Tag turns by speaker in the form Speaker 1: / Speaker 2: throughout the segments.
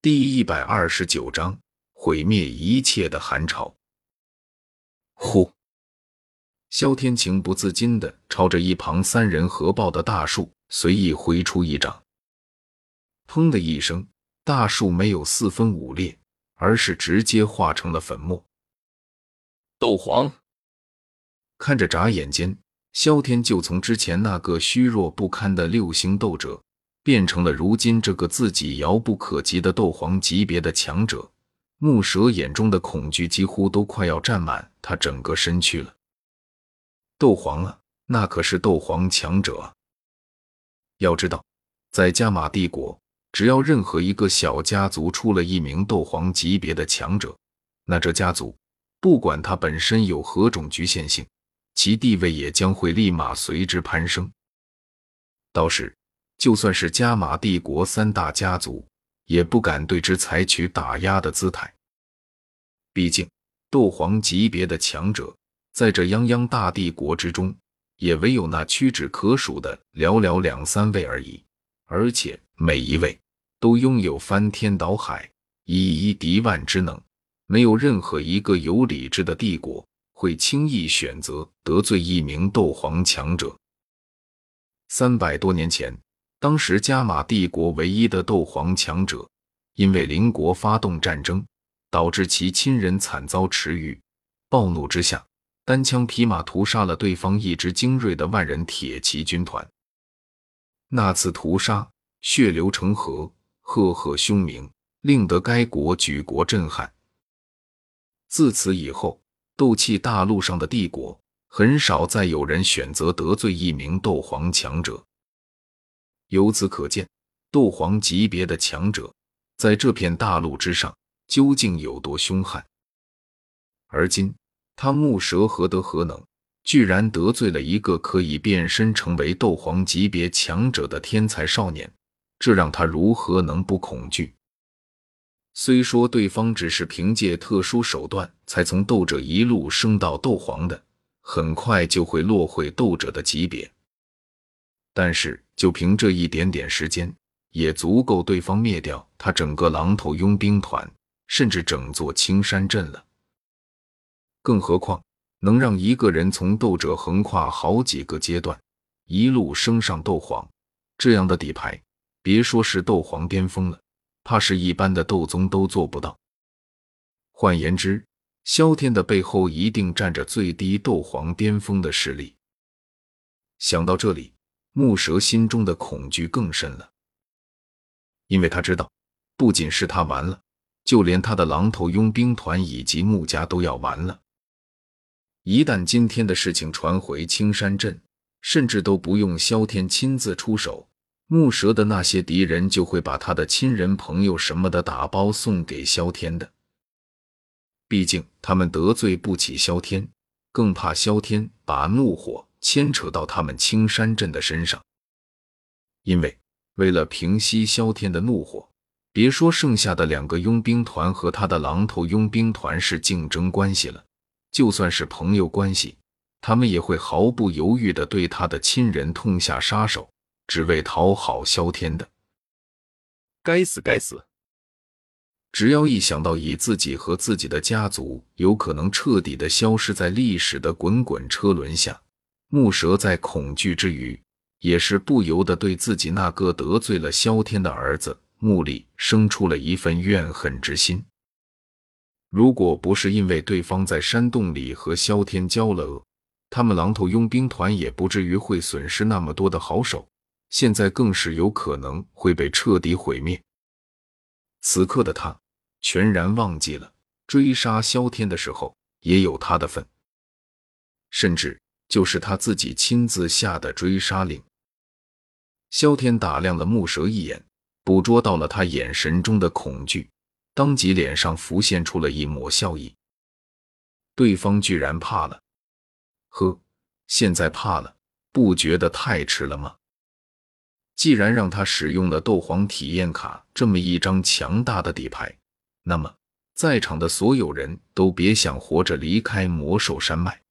Speaker 1: 第一百二十九章毁灭一切的寒潮。呼！萧天情不自禁的朝着一旁三人合抱的大树随意挥出一掌，砰的一声，大树没有四分五裂，而是直接化成了粉末。
Speaker 2: 斗皇
Speaker 1: 看着，眨眼间，萧天就从之前那个虚弱不堪的六星斗者。变成了如今这个自己遥不可及的斗皇级别的强者，木蛇眼中的恐惧几乎都快要占满他整个身躯了。斗皇啊，那可是斗皇强者啊！要知道，在加玛帝国，只要任何一个小家族出了一名斗皇级别的强者，那这家族不管他本身有何种局限性，其地位也将会立马随之攀升。到时。就算是加玛帝国三大家族，也不敢对之采取打压的姿态。毕竟，斗皇级别的强者，在这泱泱大帝国之中，也唯有那屈指可数的寥寥两三位而已。而且，每一位都拥有翻天倒海、以一敌万之能，没有任何一个有理智的帝国会轻易选择得罪一名斗皇强者。三百多年前。当时加玛帝国唯一的斗皇强者，因为邻国发动战争，导致其亲人惨遭池鱼，暴怒之下，单枪匹马屠杀了对方一支精锐的万人铁骑军团。那次屠杀血流成河，赫赫凶名，令得该国举国震撼。自此以后，斗气大陆上的帝国很少再有人选择得罪一名斗皇强者。由此可见，斗皇级别的强者在这片大陆之上究竟有多凶悍。而今他木蛇何德何能，居然得罪了一个可以变身成为斗皇级别强者的天才少年，这让他如何能不恐惧？虽说对方只是凭借特殊手段才从斗者一路升到斗皇的，很快就会落回斗者的级别。但是，就凭这一点点时间，也足够对方灭掉他整个狼头佣兵团，甚至整座青山镇了。更何况，能让一个人从斗者横跨好几个阶段，一路升上斗皇，这样的底牌，别说是斗皇巅峰了，怕是一般的斗宗都做不到。换言之，萧天的背后一定站着最低斗皇巅峰的实力。想到这里。木蛇心中的恐惧更深了，因为他知道，不仅是他完了，就连他的狼头佣兵团以及穆家都要完了。一旦今天的事情传回青山镇，甚至都不用萧天亲自出手，木蛇的那些敌人就会把他的亲人朋友什么的打包送给萧天的。毕竟他们得罪不起萧天，更怕萧天把怒火。牵扯到他们青山镇的身上，因为为了平息萧天的怒火，别说剩下的两个佣兵团和他的狼头佣兵团是竞争关系了，就算是朋友关系，他们也会毫不犹豫的对他的亲人痛下杀手，只为讨好萧天的。
Speaker 2: 该死，该死！
Speaker 1: 只要一想到以自己和自己的家族有可能彻底的消失在历史的滚滚车轮下。木蛇在恐惧之余，也是不由得对自己那个得罪了萧天的儿子木里生出了一份怨恨之心。如果不是因为对方在山洞里和萧天交了恶，他们狼头佣兵团也不至于会损失那么多的好手，现在更是有可能会被彻底毁灭。此刻的他全然忘记了追杀萧天的时候也有他的份，甚至。就是他自己亲自下的追杀令。萧天打量了木蛇一眼，捕捉到了他眼神中的恐惧，当即脸上浮现出了一抹笑意。对方居然怕了？呵，现在怕了，不觉得太迟了吗？既然让他使用了斗皇体验卡这么一张强大的底牌，那么在场的所有人都别想活着离开魔兽山脉。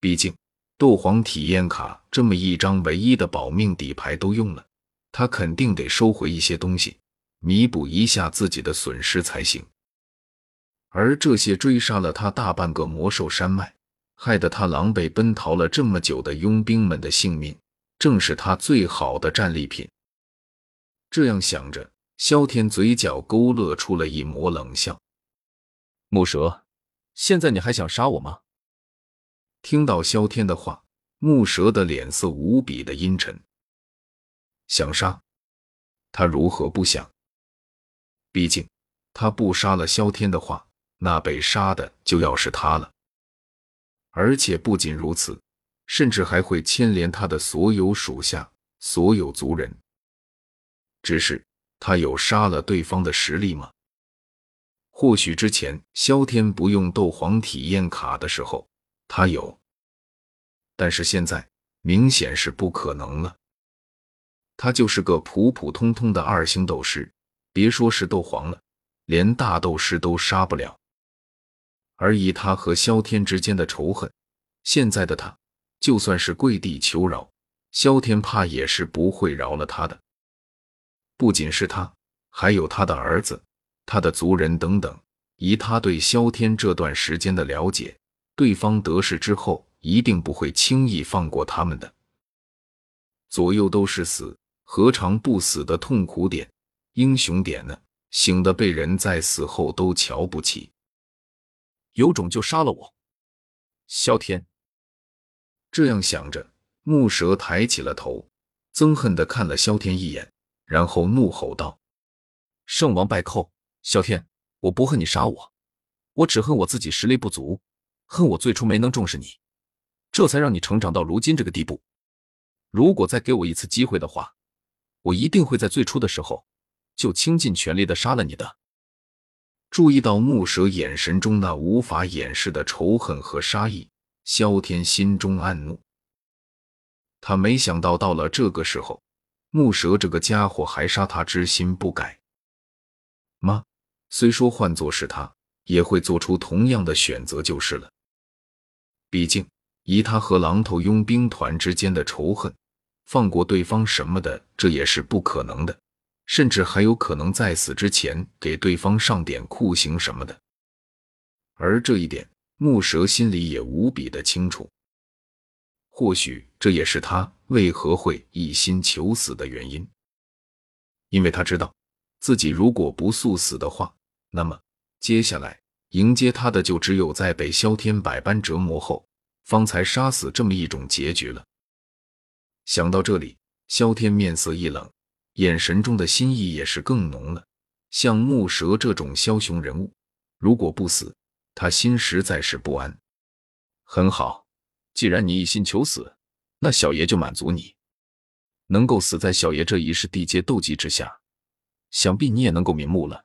Speaker 1: 毕竟，斗皇体验卡这么一张唯一的保命底牌都用了，他肯定得收回一些东西，弥补一下自己的损失才行。而这些追杀了他大半个魔兽山脉，害得他狼狈奔逃了这么久的佣兵们的性命，正是他最好的战利品。这样想着，萧天嘴角勾勒出了一抹冷笑。
Speaker 2: 木蛇，现在你还想杀我吗？
Speaker 1: 听到萧天的话，木蛇的脸色无比的阴沉。想杀，他如何不想？毕竟，他不杀了萧天的话，那被杀的就要是他了。而且不仅如此，甚至还会牵连他的所有属下、所有族人。只是他有杀了对方的实力吗？或许之前萧天不用斗皇体验卡的时候，他有，但是现在明显是不可能了。他就是个普普通通的二星斗师，别说是斗皇了，连大斗师都杀不了。而以他和萧天之间的仇恨，现在的他就算是跪地求饶，萧天怕也是不会饶了他的。不仅是他，还有他的儿子。他的族人等等，以他对萧天这段时间的了解，对方得势之后，一定不会轻易放过他们的。左右都是死，何尝不死的痛苦点、英雄点呢？醒的被人在死后都瞧不起，
Speaker 2: 有种就杀了我！萧天
Speaker 1: 这样想着，木蛇抬起了头，憎恨的看了萧天一眼，然后怒吼道：“
Speaker 2: 圣王败寇！”萧天，我不恨你杀我，我只恨我自己实力不足，恨我最初没能重视你，这才让你成长到如今这个地步。如果再给我一次机会的话，我一定会在最初的时候就倾尽全力的杀了你的。
Speaker 1: 注意到木蛇眼神中那无法掩饰的仇恨和杀意，萧天心中暗怒。他没想到到了这个时候，木蛇这个家伙还杀他之心不改。妈，虽说换作是他，也会做出同样的选择就是了。毕竟以他和狼头佣兵团之间的仇恨，放过对方什么的，这也是不可能的，甚至还有可能在死之前给对方上点酷刑什么的。而这一点，木蛇心里也无比的清楚。或许这也是他为何会一心求死的原因，因为他知道。自己如果不速死的话，那么接下来迎接他的就只有在被萧天百般折磨后，方才杀死这么一种结局了。想到这里，萧天面色一冷，眼神中的心意也是更浓了。像木蛇这种枭雄人物，如果不死，他心实在是不安。
Speaker 2: 很好，既然你一心求死，那小爷就满足你，能够死在小爷这一世地阶斗技之下。想必你也能够瞑目了。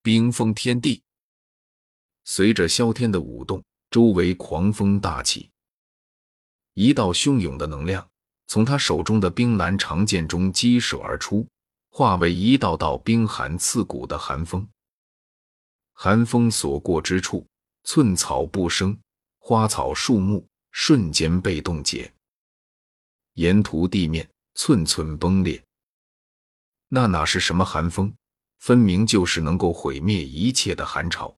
Speaker 2: 冰封天地，
Speaker 1: 随着萧天的舞动，周围狂风大起，一道汹涌的能量从他手中的冰蓝长剑中激射而出，化为一道道冰寒刺骨的寒风。寒风所过之处，寸草不生，花草树木瞬间被冻结，沿途地面寸寸崩裂。那哪是什么寒风，分明就是能够毁灭一切的寒潮。